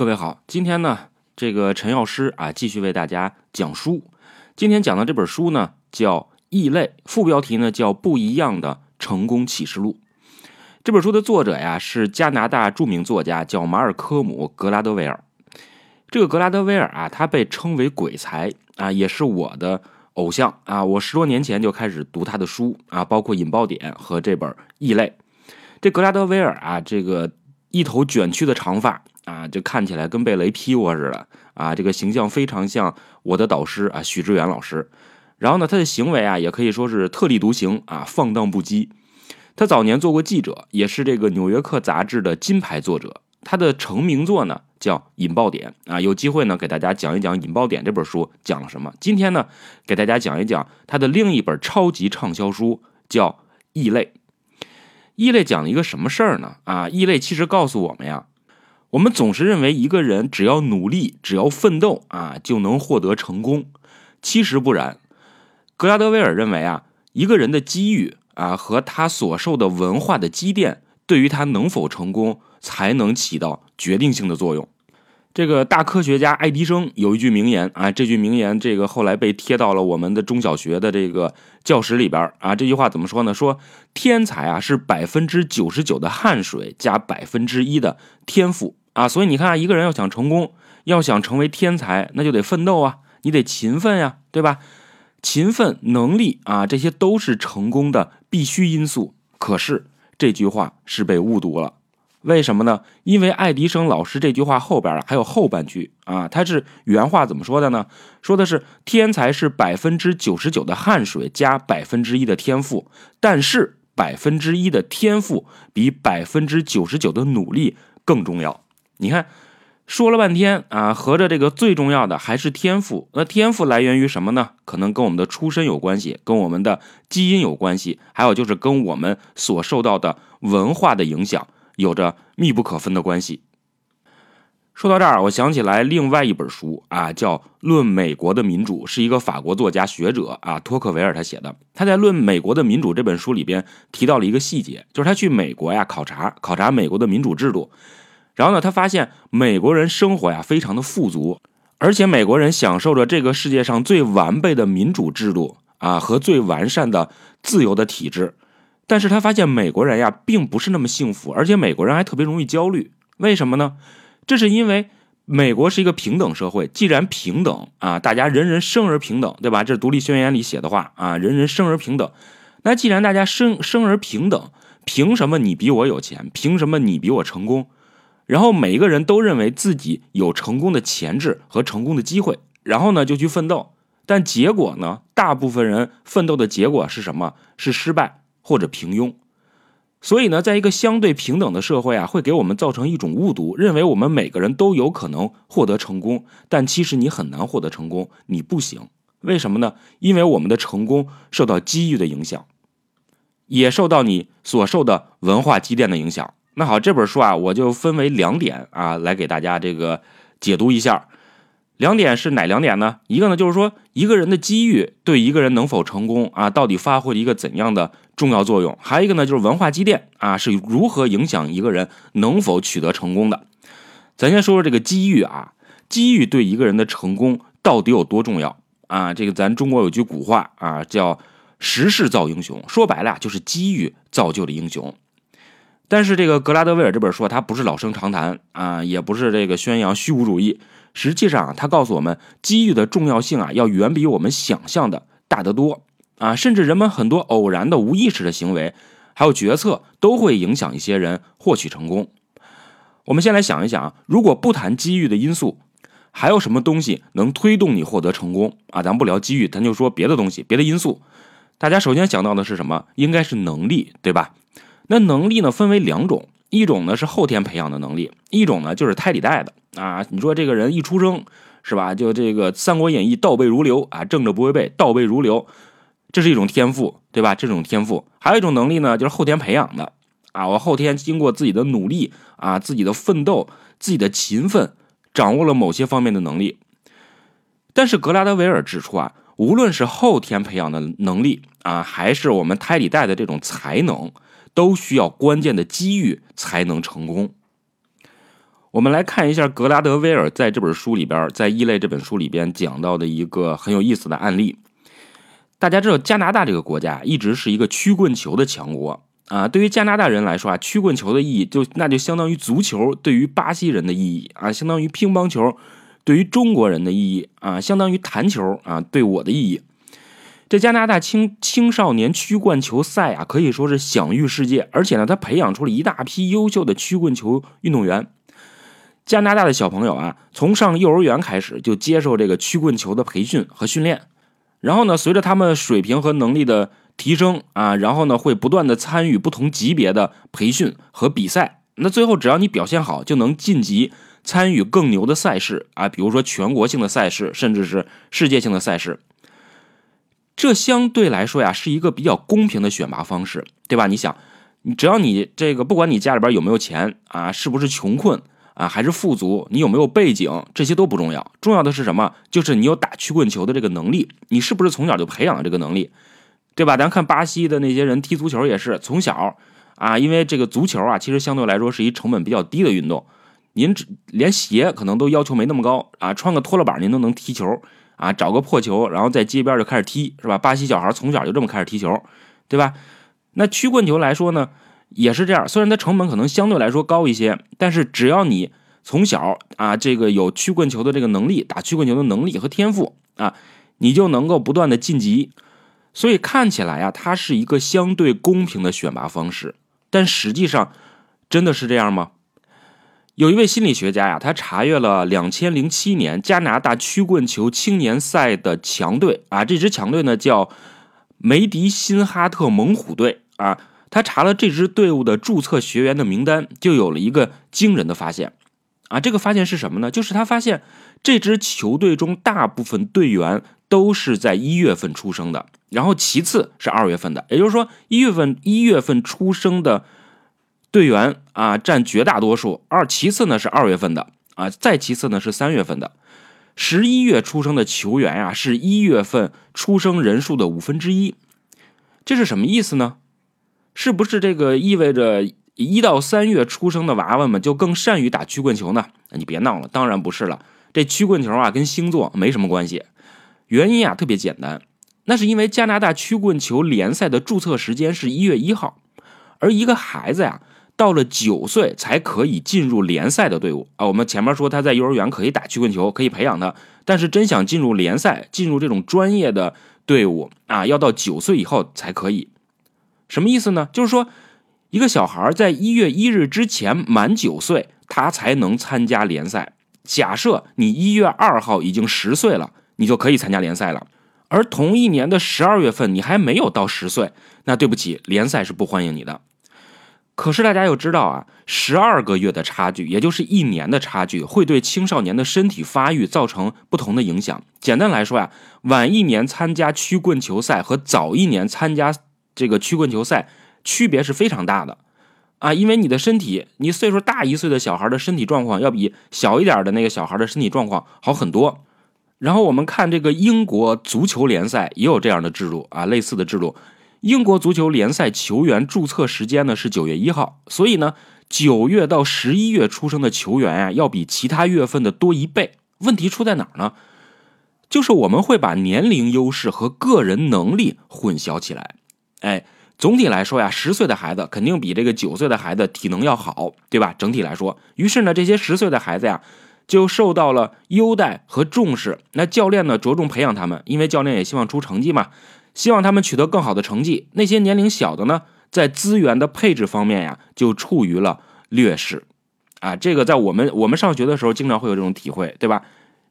各位好，今天呢，这个陈药师啊，继续为大家讲书。今天讲的这本书呢，叫《异类》，副标题呢叫《不一样的成功启示录》。这本书的作者呀，是加拿大著名作家，叫马尔科姆·格拉德威尔。这个格拉德威尔啊，他被称为鬼才啊，也是我的偶像啊。我十多年前就开始读他的书啊，包括《引爆点》和这本《异类》。这格拉德威尔啊，这个一头卷曲的长发。啊，就看起来跟被雷劈过似的啊！这个形象非常像我的导师啊，许知远老师。然后呢，他的行为啊，也可以说是特立独行啊，放荡不羁。他早年做过记者，也是这个《纽约客》杂志的金牌作者。他的成名作呢叫《引爆点》啊，有机会呢给大家讲一讲《引爆点》这本书讲了什么。今天呢，给大家讲一讲他的另一本超级畅销书，叫《异类》。《异类》讲了一个什么事儿呢？啊，《异类》其实告诉我们呀。我们总是认为一个人只要努力，只要奋斗啊，就能获得成功。其实不然，格拉德威尔认为啊，一个人的机遇啊和他所受的文化的积淀，对于他能否成功，才能起到决定性的作用。这个大科学家爱迪生有一句名言啊，这句名言这个后来被贴到了我们的中小学的这个教室里边啊。这句话怎么说呢？说天才啊是百分之九十九的汗水加百分之一的天赋。啊，所以你看，一个人要想成功，要想成为天才，那就得奋斗啊，你得勤奋呀，对吧？勤奋、能力啊，这些都是成功的必须因素。可是这句话是被误读了，为什么呢？因为爱迪生老师这句话后边啊还有后半句啊，他是原话怎么说的呢？说的是天才是百分之九十九的汗水加百分之一的天赋，但是百分之一的天赋比百分之九十九的努力更重要。你看，说了半天啊，合着这个最重要的还是天赋。那天赋来源于什么呢？可能跟我们的出身有关系，跟我们的基因有关系，还有就是跟我们所受到的文化的影响有着密不可分的关系。说到这儿，我想起来另外一本书啊，叫《论美国的民主》，是一个法国作家学者啊托克维尔他写的。他在《论美国的民主》这本书里边提到了一个细节，就是他去美国呀考察考察美国的民主制度。然后呢，他发现美国人生活呀非常的富足，而且美国人享受着这个世界上最完备的民主制度啊和最完善的自由的体制。但是他发现美国人呀并不是那么幸福，而且美国人还特别容易焦虑。为什么呢？这是因为美国是一个平等社会，既然平等啊，大家人人生而平等，对吧？这是独立宣言里写的话啊，人人生而平等。那既然大家生生而平等，凭什么你比我有钱？凭什么你比我成功？然后每一个人都认为自己有成功的潜质和成功的机会，然后呢就去奋斗，但结果呢，大部分人奋斗的结果是什么？是失败或者平庸。所以呢，在一个相对平等的社会啊，会给我们造成一种误读，认为我们每个人都有可能获得成功，但其实你很难获得成功，你不行。为什么呢？因为我们的成功受到机遇的影响，也受到你所受的文化积淀的影响。那好，这本书啊，我就分为两点啊，来给大家这个解读一下。两点是哪两点呢？一个呢，就是说一个人的机遇对一个人能否成功啊，到底发挥了一个怎样的重要作用？还有一个呢，就是文化积淀啊，是如何影响一个人能否取得成功的？咱先说说这个机遇啊，机遇对一个人的成功到底有多重要啊？这个咱中国有句古话啊，叫“时势造英雄”，说白了就是机遇造就了英雄。但是这个格拉德威尔这本书，他不是老生常谈啊，也不是这个宣扬虚无主义。实际上，他告诉我们，机遇的重要性啊，要远比我们想象的大得多啊。甚至人们很多偶然的、无意识的行为，还有决策，都会影响一些人获取成功。我们先来想一想，如果不谈机遇的因素，还有什么东西能推动你获得成功啊？咱不聊机遇，咱就说别的东西、别的因素。大家首先想到的是什么？应该是能力，对吧？那能力呢，分为两种，一种呢是后天培养的能力，一种呢就是胎里带的啊。你说这个人一出生是吧，就这个《三国演义》倒背如流啊，正着不会背，倒背如流，这是一种天赋，对吧？这种天赋，还有一种能力呢，就是后天培养的啊。我后天经过自己的努力啊，自己的奋斗，自己的勤奋，掌握了某些方面的能力。但是格拉德维尔指出啊，无论是后天培养的能力啊，还是我们胎里带的这种才能。都需要关键的机遇才能成功。我们来看一下格拉德威尔在这本书里边，在《异类》这本书里边讲到的一个很有意思的案例。大家知道，加拿大这个国家一直是一个曲棍球的强国啊。对于加拿大人来说啊，曲棍球的意义就那就相当于足球对于巴西人的意义啊，相当于乒乓球对于中国人的意义啊，相当于弹球啊对我的意义。这加拿大青青少年曲棍球赛啊，可以说是享誉世界，而且呢，他培养出了一大批优秀的曲棍球运动员。加拿大的小朋友啊，从上幼儿园开始就接受这个曲棍球的培训和训练，然后呢，随着他们水平和能力的提升啊，然后呢，会不断的参与不同级别的培训和比赛。那最后，只要你表现好，就能晋级参与更牛的赛事啊，比如说全国性的赛事，甚至是世界性的赛事。这相对来说呀，是一个比较公平的选拔方式，对吧？你想，你只要你这个，不管你家里边有没有钱啊，是不是穷困啊，还是富足，你有没有背景，这些都不重要，重要的是什么？就是你有打曲棍球的这个能力，你是不是从小就培养了这个能力，对吧？咱看巴西的那些人踢足球也是从小啊，因为这个足球啊，其实相对来说是一成本比较低的运动，您只连鞋可能都要求没那么高啊，穿个拖拉板您都能踢球。啊，找个破球，然后在街边就开始踢，是吧？巴西小孩从小就这么开始踢球，对吧？那曲棍球来说呢，也是这样。虽然它成本可能相对来说高一些，但是只要你从小啊，这个有曲棍球的这个能力，打曲棍球的能力和天赋啊，你就能够不断的晋级。所以看起来啊，它是一个相对公平的选拔方式，但实际上真的是这样吗？有一位心理学家呀，他查阅了两千零七年加拿大曲棍球青年赛的强队啊，这支强队呢叫梅迪辛哈特猛虎队啊。他查了这支队伍的注册学员的名单，就有了一个惊人的发现啊。这个发现是什么呢？就是他发现这支球队中大部分队员都是在一月份出生的，然后其次是二月份的，也就是说一月份一月份出生的。队员啊，占绝大多数。二其次呢是二月份的啊，再其次呢是三月份的。十一月出生的球员呀，是一月份出生人数的五分之一。这是什么意思呢？是不是这个意味着一到三月出生的娃娃们就更善于打曲棍球呢？你别闹了，当然不是了。这曲棍球啊，跟星座没什么关系。原因啊特别简单，那是因为加拿大曲棍球联赛的注册时间是一月一号，而一个孩子呀。到了九岁才可以进入联赛的队伍啊！我们前面说他在幼儿园可以打曲棍球，可以培养他，但是真想进入联赛，进入这种专业的队伍啊，要到九岁以后才可以。什么意思呢？就是说，一个小孩在一月一日之前满九岁，他才能参加联赛。假设你一月二号已经十岁了，你就可以参加联赛了。而同一年的十二月份，你还没有到十岁，那对不起，联赛是不欢迎你的。可是大家要知道啊，十二个月的差距，也就是一年的差距，会对青少年的身体发育造成不同的影响。简单来说呀，晚一年参加曲棍球赛和早一年参加这个曲棍球赛区别是非常大的啊，因为你的身体，你岁数大一岁的小孩的身体状况要比小一点的那个小孩的身体状况好很多。然后我们看这个英国足球联赛也有这样的制度啊，类似的制度。英国足球联赛球员注册时间呢是九月一号，所以呢，九月到十一月出生的球员啊，要比其他月份的多一倍。问题出在哪儿呢？就是我们会把年龄优势和个人能力混淆起来。哎，总体来说呀，十岁的孩子肯定比这个九岁的孩子体能要好，对吧？整体来说，于是呢，这些十岁的孩子呀，就受到了优待和重视。那教练呢，着重培养他们，因为教练也希望出成绩嘛。希望他们取得更好的成绩。那些年龄小的呢，在资源的配置方面呀，就处于了劣势。啊，这个在我们我们上学的时候，经常会有这种体会，对吧？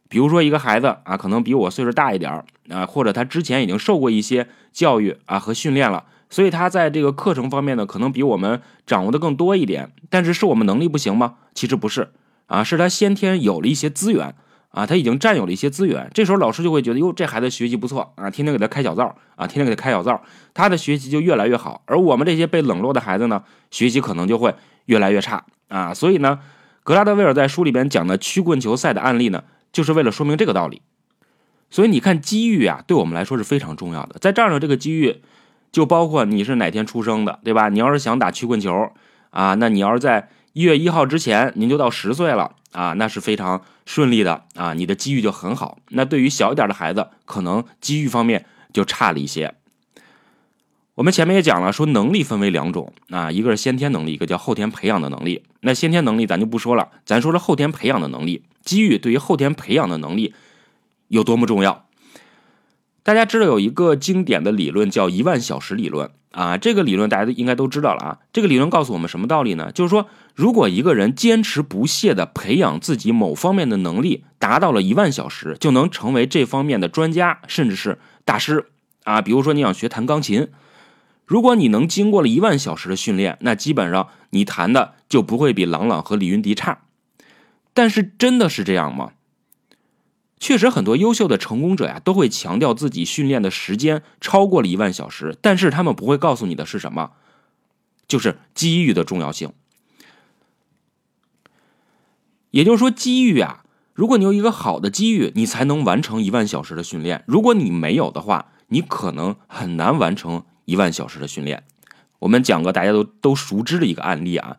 比如说一个孩子啊，可能比我岁数大一点啊，或者他之前已经受过一些教育啊和训练了，所以他在这个课程方面呢，可能比我们掌握的更多一点。但是是我们能力不行吗？其实不是啊，是他先天有了一些资源。啊，他已经占有了一些资源，这时候老师就会觉得，哟，这孩子学习不错啊，天天给他开小灶啊，天天给他开小灶，他的学习就越来越好。而我们这些被冷落的孩子呢，学习可能就会越来越差啊。所以呢，格拉德威尔在书里边讲的曲棍球赛的案例呢，就是为了说明这个道理。所以你看，机遇啊，对我们来说是非常重要的。在这儿呢，这个机遇就包括你是哪天出生的，对吧？你要是想打曲棍球啊，那你要是在一月一号之前您就到十岁了啊，那是非常顺利的啊，你的机遇就很好。那对于小一点的孩子，可能机遇方面就差了一些。我们前面也讲了，说能力分为两种啊，一个是先天能力，一个叫后天培养的能力。那先天能力咱就不说了，咱说说后天培养的能力。机遇对于后天培养的能力有多么重要？大家知道有一个经典的理论叫一万小时理论啊，这个理论大家都应该都知道了啊。这个理论告诉我们什么道理呢？就是说，如果一个人坚持不懈的培养自己某方面的能力，达到了一万小时，就能成为这方面的专家，甚至是大师啊。比如说你想学弹钢琴。如果你能经过了一万小时的训练，那基本上你弹的就不会比郎朗和李云迪差。但是真的是这样吗？确实，很多优秀的成功者呀，都会强调自己训练的时间超过了一万小时，但是他们不会告诉你的是什么，就是机遇的重要性。也就是说，机遇啊，如果你有一个好的机遇，你才能完成一万小时的训练；如果你没有的话，你可能很难完成。一万小时的训练，我们讲个大家都都熟知的一个案例啊，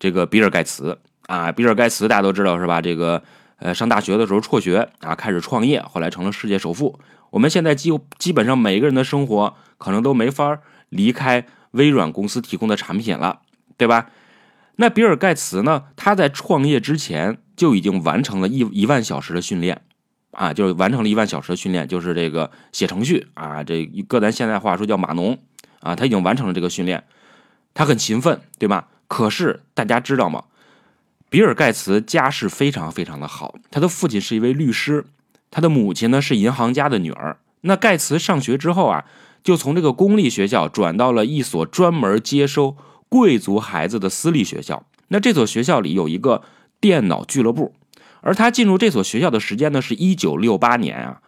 这个比尔盖茨啊，比尔盖茨大家都知道是吧？这个呃，上大学的时候辍学啊，开始创业，后来成了世界首富。我们现在基基本上每个人的生活可能都没法离开微软公司提供的产品了，对吧？那比尔盖茨呢？他在创业之前就已经完成了一一万小时的训练。啊，就是完成了一万小时的训练，就是这个写程序啊，这搁咱现在话说叫码农啊，他已经完成了这个训练，他很勤奋，对吧？可是大家知道吗？比尔盖茨家世非常非常的好，他的父亲是一位律师，他的母亲呢是银行家的女儿。那盖茨上学之后啊，就从这个公立学校转到了一所专门接收贵族孩子的私立学校。那这所学校里有一个电脑俱乐部。而他进入这所学校的时间呢，是一九六八年啊。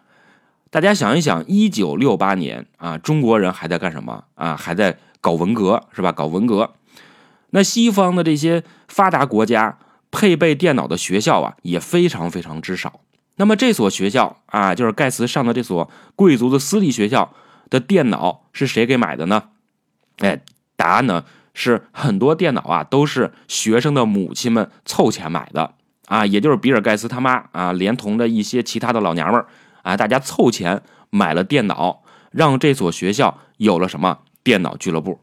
大家想一想，一九六八年啊，中国人还在干什么啊？还在搞文革是吧？搞文革。那西方的这些发达国家配备电脑的学校啊，也非常非常之少。那么这所学校啊，就是盖茨上的这所贵族的私立学校的电脑是谁给买的呢？哎，答案呢是很多电脑啊都是学生的母亲们凑钱买的。啊，也就是比尔盖茨他妈啊，连同着一些其他的老娘们啊，大家凑钱买了电脑，让这所学校有了什么电脑俱乐部。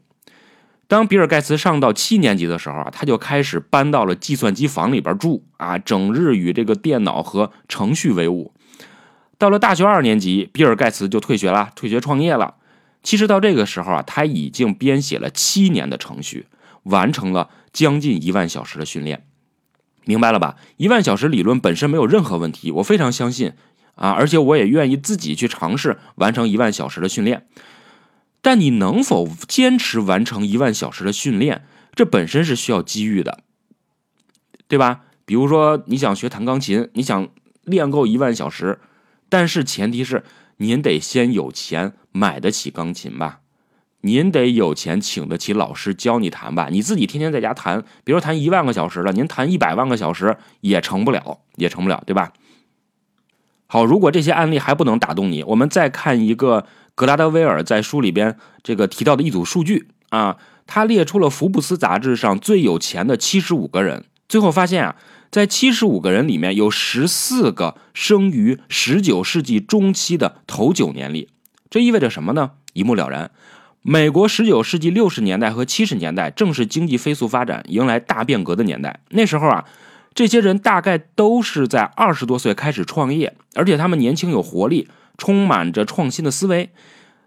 当比尔盖茨上到七年级的时候啊，他就开始搬到了计算机房里边住啊，整日与这个电脑和程序为伍。到了大学二年级，比尔盖茨就退学了，退学创业了。其实到这个时候啊，他已经编写了七年的程序，完成了将近一万小时的训练。明白了吧？一万小时理论本身没有任何问题，我非常相信啊，而且我也愿意自己去尝试完成一万小时的训练。但你能否坚持完成一万小时的训练，这本身是需要机遇的，对吧？比如说你想学弹钢琴，你想练够一万小时，但是前提是您得先有钱买得起钢琴吧。您得有钱请得起老师教你弹吧，你自己天天在家弹，比如说弹一万个小时了，您弹一百万个小时也成不了，也成不了，对吧？好，如果这些案例还不能打动你，我们再看一个格拉德威尔在书里边这个提到的一组数据啊，他列出了福布斯杂志上最有钱的七十五个人，最后发现啊，在七十五个人里面有十四个生于十九世纪中期的头九年里，这意味着什么呢？一目了然。美国十九世纪六十年代和七十年代正是经济飞速发展、迎来大变革的年代。那时候啊，这些人大概都是在二十多岁开始创业，而且他们年轻有活力，充满着创新的思维。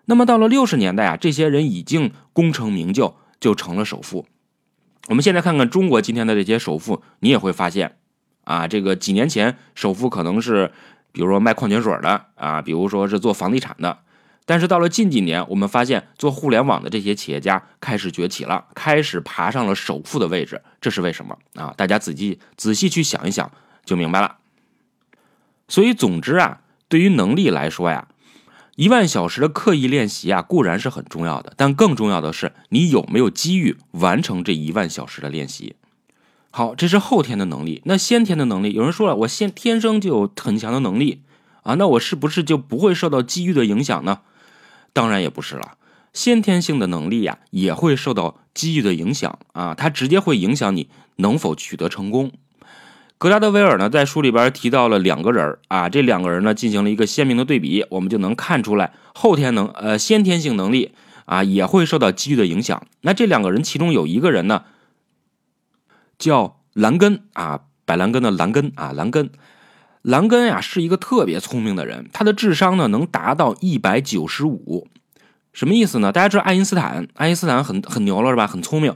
那么到了六十年代啊，这些人已经功成名就，就成了首富。我们现在看看中国今天的这些首富，你也会发现，啊，这个几年前首富可能是，比如说卖矿泉水的啊，比如说是做房地产的。但是到了近几年，我们发现做互联网的这些企业家开始崛起了，开始爬上了首富的位置，这是为什么啊？大家仔细仔细去想一想就明白了。所以，总之啊，对于能力来说呀，一万小时的刻意练习啊固然是很重要的，但更重要的是你有没有机遇完成这一万小时的练习。好，这是后天的能力。那先天的能力，有人说了，我先天生就有很强的能力啊，那我是不是就不会受到机遇的影响呢？当然也不是了，先天性的能力呀，也会受到机遇的影响啊，它直接会影响你能否取得成功。格拉德威尔呢，在书里边提到了两个人啊，这两个人呢进行了一个鲜明的对比，我们就能看出来后天能呃先天性能力啊也会受到机遇的影响。那这两个人其中有一个人呢，叫兰根啊，百兰根的兰根啊，兰根，兰根呀是一个特别聪明的人，他的智商呢能达到一百九十五，什么意思呢？大家知道爱因斯坦，爱因斯坦很很牛了是吧？很聪明。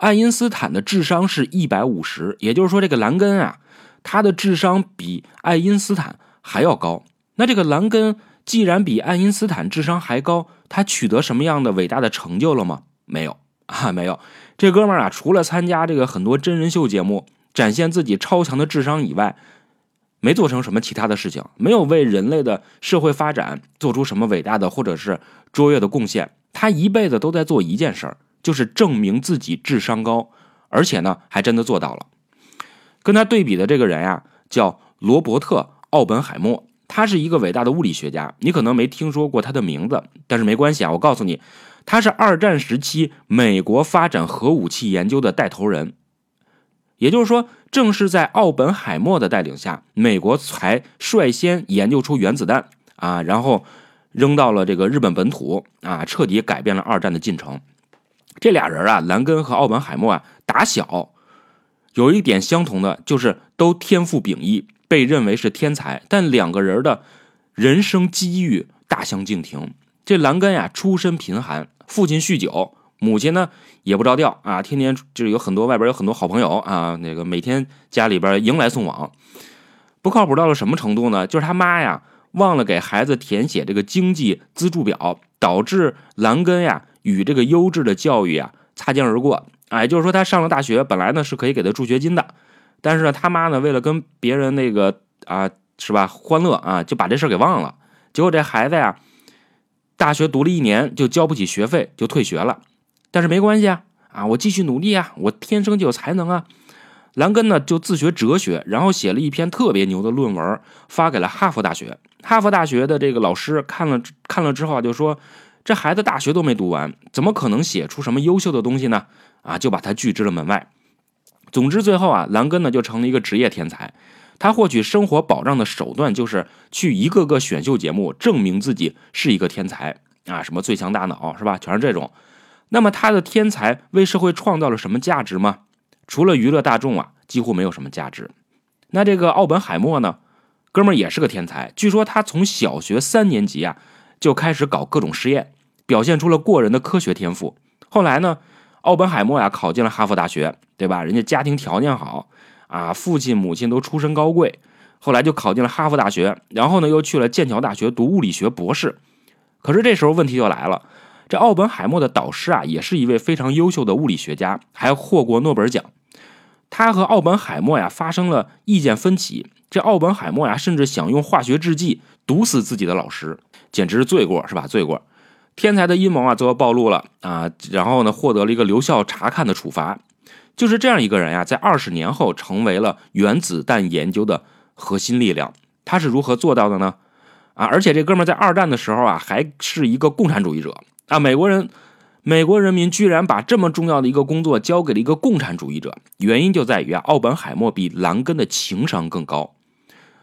爱因斯坦的智商是一百五十，也就是说，这个兰根啊，他的智商比爱因斯坦还要高。那这个兰根既然比爱因斯坦智商还高，他取得什么样的伟大的成就了吗？没有 啊，没有。这哥们儿啊，除了参加这个很多真人秀节目，展现自己超强的智商以外，没做成什么其他的事情，没有为人类的社会发展做出什么伟大的或者是卓越的贡献。他一辈子都在做一件事儿。就是证明自己智商高，而且呢，还真的做到了。跟他对比的这个人呀，叫罗伯特·奥本海默，他是一个伟大的物理学家。你可能没听说过他的名字，但是没关系啊，我告诉你，他是二战时期美国发展核武器研究的带头人。也就是说，正是在奥本海默的带领下，美国才率先研究出原子弹啊，然后扔到了这个日本本土啊，彻底改变了二战的进程。这俩人啊，兰根和奥本海默啊，打小有一点相同的，就是都天赋秉异，被认为是天才。但两个人的人生机遇大相径庭。这兰根呀，出身贫寒，父亲酗酒，母亲呢也不着调啊，天天就是有很多外边有很多好朋友啊，那个每天家里边迎来送往，不靠谱到了什么程度呢？就是他妈呀，忘了给孩子填写这个经济资助表，导致兰根呀。与这个优质的教育啊擦肩而过，哎，就是说他上了大学，本来呢是可以给他助学金的，但是呢他妈呢为了跟别人那个啊是吧欢乐啊，就把这事给忘了。结果这孩子呀，大学读了一年就交不起学费，就退学了。但是没关系啊，啊我继续努力啊，我天生就有才能啊。兰根呢就自学哲学，然后写了一篇特别牛的论文，发给了哈佛大学。哈佛大学的这个老师看了看了之后啊，就说。这孩子大学都没读完，怎么可能写出什么优秀的东西呢？啊，就把他拒之了门外。总之，最后啊，兰根呢就成了一个职业天才。他获取生活保障的手段就是去一个个选秀节目证明自己是一个天才啊，什么最强大脑是吧？全是这种。那么他的天才为社会创造了什么价值吗？除了娱乐大众啊，几乎没有什么价值。那这个奥本海默呢，哥们儿也是个天才。据说他从小学三年级啊。就开始搞各种实验，表现出了过人的科学天赋。后来呢，奥本海默呀考进了哈佛大学，对吧？人家家庭条件好啊，父亲母亲都出身高贵。后来就考进了哈佛大学，然后呢又去了剑桥大学读物理学博士。可是这时候问题就来了，这奥本海默的导师啊也是一位非常优秀的物理学家，还获过诺贝尔奖。他和奥本海默呀发生了意见分歧，这奥本海默呀甚至想用化学制剂毒死自己的老师。简直是罪过，是吧？罪过，天才的阴谋啊，最后暴露了啊！然后呢，获得了一个留校察看的处罚。就是这样一个人呀，在二十年后成为了原子弹研究的核心力量。他是如何做到的呢？啊！而且这哥们在二战的时候啊，还是一个共产主义者啊！美国人，美国人民居然把这么重要的一个工作交给了一个共产主义者，原因就在于啊，奥本海默比兰根的情商更高。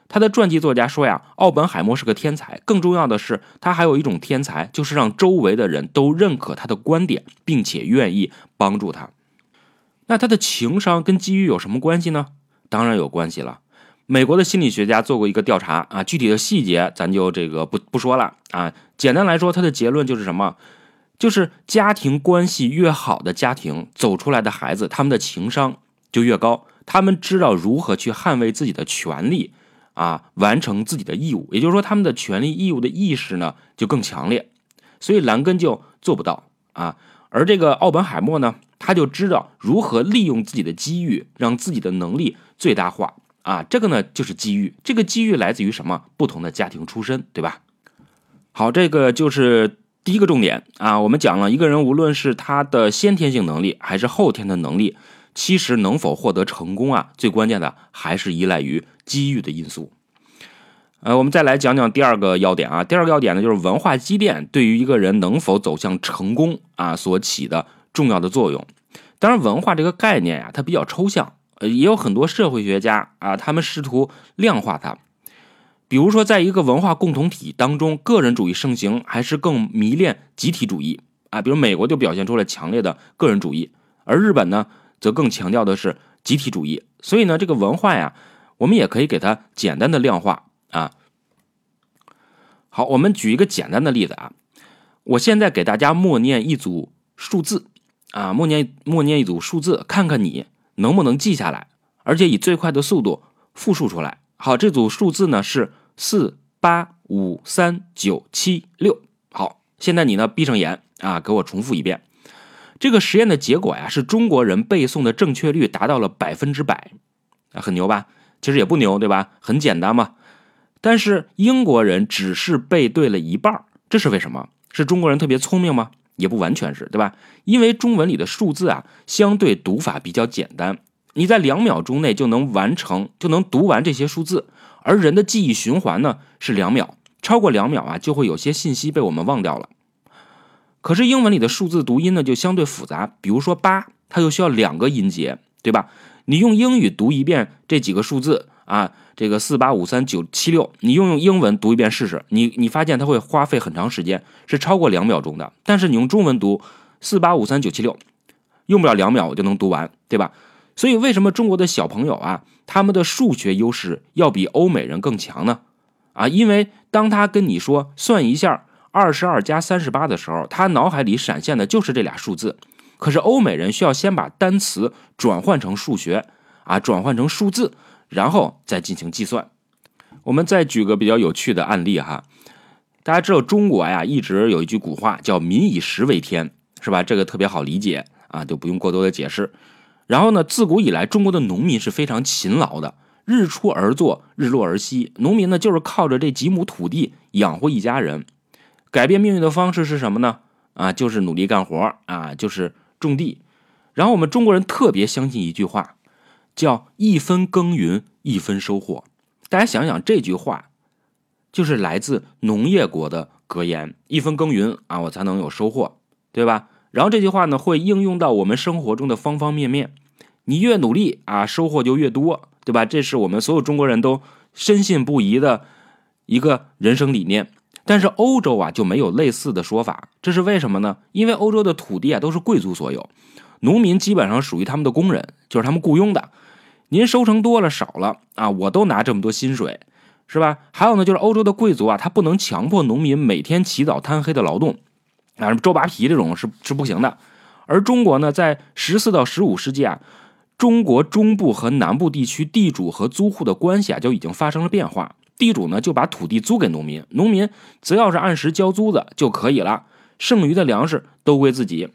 他的传记作家说呀，奥本海默是个天才。更重要的是，他还有一种天才，就是让周围的人都认可他的观点，并且愿意帮助他。那他的情商跟机遇有什么关系呢？当然有关系了。美国的心理学家做过一个调查啊，具体的细节咱就这个不不说了啊。简单来说，他的结论就是什么？就是家庭关系越好的家庭走出来的孩子，他们的情商就越高，他们知道如何去捍卫自己的权利。啊，完成自己的义务，也就是说，他们的权利义务的意识呢就更强烈，所以兰根就做不到啊。而这个奥本海默呢，他就知道如何利用自己的机遇，让自己的能力最大化啊。这个呢就是机遇，这个机遇来自于什么？不同的家庭出身，对吧？好，这个就是第一个重点啊。我们讲了一个人，无论是他的先天性能力还是后天的能力。其实能否获得成功啊？最关键的还是依赖于机遇的因素。呃，我们再来讲讲第二个要点啊。第二个要点呢，就是文化积淀对于一个人能否走向成功啊所起的重要的作用。当然，文化这个概念呀，它比较抽象，呃，也有很多社会学家啊，他们试图量化它。比如说，在一个文化共同体当中，个人主义盛行还是更迷恋集体主义啊？比如美国就表现出了强烈的个人主义，而日本呢，则更强调的是集体主义。所以呢，这个文化呀，我们也可以给它简单的量化啊。好，我们举一个简单的例子啊，我现在给大家默念一组数字啊，默念默念一组数字，看看你能不能记下来，而且以最快的速度复述出来。好，这组数字呢是四八五三九七六。好，现在你呢闭上眼啊，给我重复一遍。这个实验的结果呀，是中国人背诵的正确率达到了百分之百，啊，很牛吧？其实也不牛，对吧？很简单嘛。但是英国人只是背对了一半，这是为什么？是中国人特别聪明吗？也不完全是，对吧？因为中文里的数字啊，相对读法比较简单。你在两秒钟内就能完成，就能读完这些数字，而人的记忆循环呢是两秒，超过两秒啊就会有些信息被我们忘掉了。可是英文里的数字读音呢就相对复杂，比如说八，它又需要两个音节，对吧？你用英语读一遍这几个数字啊，这个四八五三九七六，你用用英文读一遍试试，你你发现它会花费很长时间，是超过两秒钟的。但是你用中文读四八五三九七六，用不了两秒我就能读完，对吧？所以，为什么中国的小朋友啊，他们的数学优势要比欧美人更强呢？啊，因为当他跟你说算一下二十二加三十八的时候，他脑海里闪现的就是这俩数字。可是欧美人需要先把单词转换成数学啊，转换成数字，然后再进行计算。我们再举个比较有趣的案例哈，大家知道中国呀，一直有一句古话叫“民以食为天”，是吧？这个特别好理解啊，就不用过多的解释。然后呢？自古以来，中国的农民是非常勤劳的，日出而作，日落而息。农民呢，就是靠着这几亩土地养活一家人。改变命运的方式是什么呢？啊，就是努力干活啊，就是种地。然后我们中国人特别相信一句话，叫“一分耕耘一分收获”。大家想想，这句话就是来自农业国的格言：“一分耕耘啊，我才能有收获，对吧？”然后这句话呢，会应用到我们生活中的方方面面。你越努力啊，收获就越多，对吧？这是我们所有中国人都深信不疑的一个人生理念。但是欧洲啊就没有类似的说法，这是为什么呢？因为欧洲的土地啊都是贵族所有，农民基本上属于他们的工人，就是他们雇佣的。您收成多了少了啊，我都拿这么多薪水，是吧？还有呢，就是欧洲的贵族啊，他不能强迫农民每天起早贪黑的劳动。啊，周扒皮这种是是不行的，而中国呢，在十四到十五世纪啊，中国中部和南部地区地主和租户的关系啊就已经发生了变化。地主呢就把土地租给农民，农民只要是按时交租子就可以了，剩余的粮食都归自己。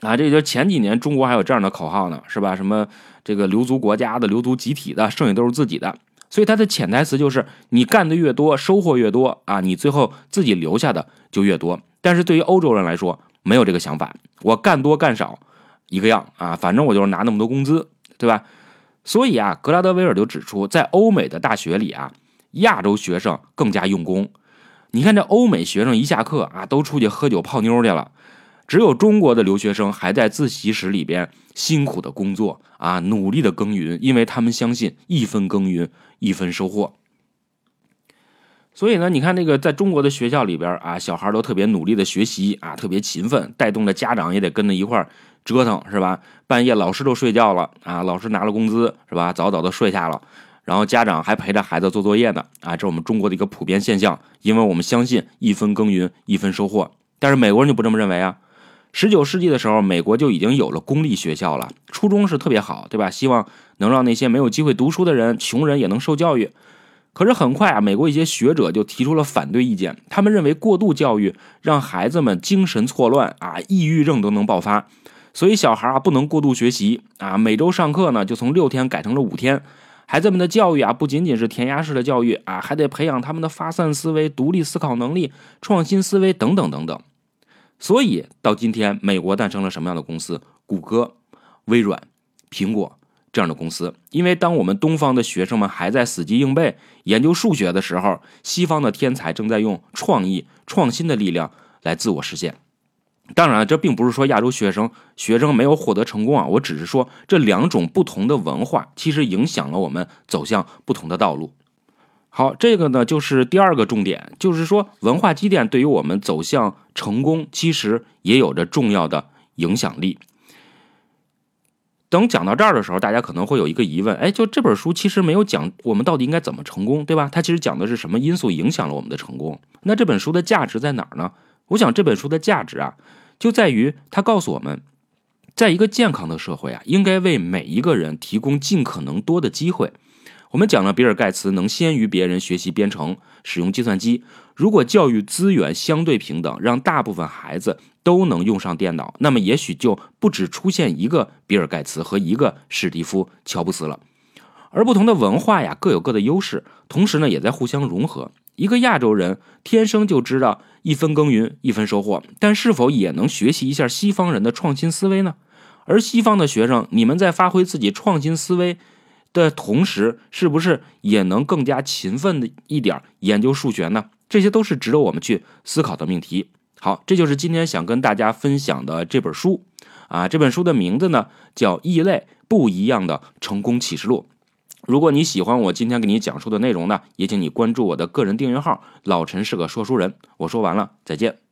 啊，这就前几年中国还有这样的口号呢，是吧？什么这个留足国家的、留足集体的，剩下都是自己的。所以它的潜台词就是，你干的越多，收获越多啊，你最后自己留下的就越多。但是对于欧洲人来说，没有这个想法。我干多干少一个样啊，反正我就是拿那么多工资，对吧？所以啊，格拉德威尔就指出，在欧美的大学里啊，亚洲学生更加用功。你看这欧美学生一下课啊，都出去喝酒泡妞去了，只有中国的留学生还在自习室里边辛苦的工作啊，努力的耕耘，因为他们相信一分耕耘一分收获。所以呢，你看那个在中国的学校里边啊，小孩都特别努力的学习啊，特别勤奋，带动着家长也得跟着一块折腾，是吧？半夜老师都睡觉了啊，老师拿了工资，是吧？早早的睡下了，然后家长还陪着孩子做作业呢啊，这是我们中国的一个普遍现象，因为我们相信一分耕耘一分收获。但是美国人就不这么认为啊。十九世纪的时候，美国就已经有了公立学校了，初中是特别好，对吧？希望能让那些没有机会读书的人，穷人也能受教育。可是很快啊，美国一些学者就提出了反对意见。他们认为过度教育让孩子们精神错乱啊，抑郁症都能爆发。所以小孩啊不能过度学习啊，每周上课呢就从六天改成了五天。孩子们的教育啊不仅仅是填鸭式的教育啊，还得培养他们的发散思维、独立思考能力、创新思维等等等等。所以到今天，美国诞生了什么样的公司？谷歌、微软、苹果这样的公司，因为当我们东方的学生们还在死记硬背研究数学的时候，西方的天才正在用创意、创新的力量来自我实现。当然，这并不是说亚洲学生学生没有获得成功啊，我只是说这两种不同的文化其实影响了我们走向不同的道路。好，这个呢就是第二个重点，就是说文化积淀对于我们走向成功其实也有着重要的影响力。等讲到这儿的时候，大家可能会有一个疑问，哎，就这本书其实没有讲我们到底应该怎么成功，对吧？它其实讲的是什么因素影响了我们的成功？那这本书的价值在哪儿呢？我想这本书的价值啊，就在于它告诉我们，在一个健康的社会啊，应该为每一个人提供尽可能多的机会。我们讲了，比尔盖茨能先于别人学习编程、使用计算机。如果教育资源相对平等，让大部分孩子都能用上电脑，那么也许就不止出现一个比尔盖茨和一个史蒂夫乔布斯了。而不同的文化呀，各有各的优势，同时呢，也在互相融合。一个亚洲人天生就知道一分耕耘一分收获，但是否也能学习一下西方人的创新思维呢？而西方的学生，你们在发挥自己创新思维的同时，是不是也能更加勤奋的一点研究数学呢？这些都是值得我们去思考的命题。好，这就是今天想跟大家分享的这本书啊，这本书的名字呢叫《异类不一样的成功启示录》。如果你喜欢我今天给你讲述的内容呢，也请你关注我的个人订阅号“老陈是个说书人”。我说完了，再见。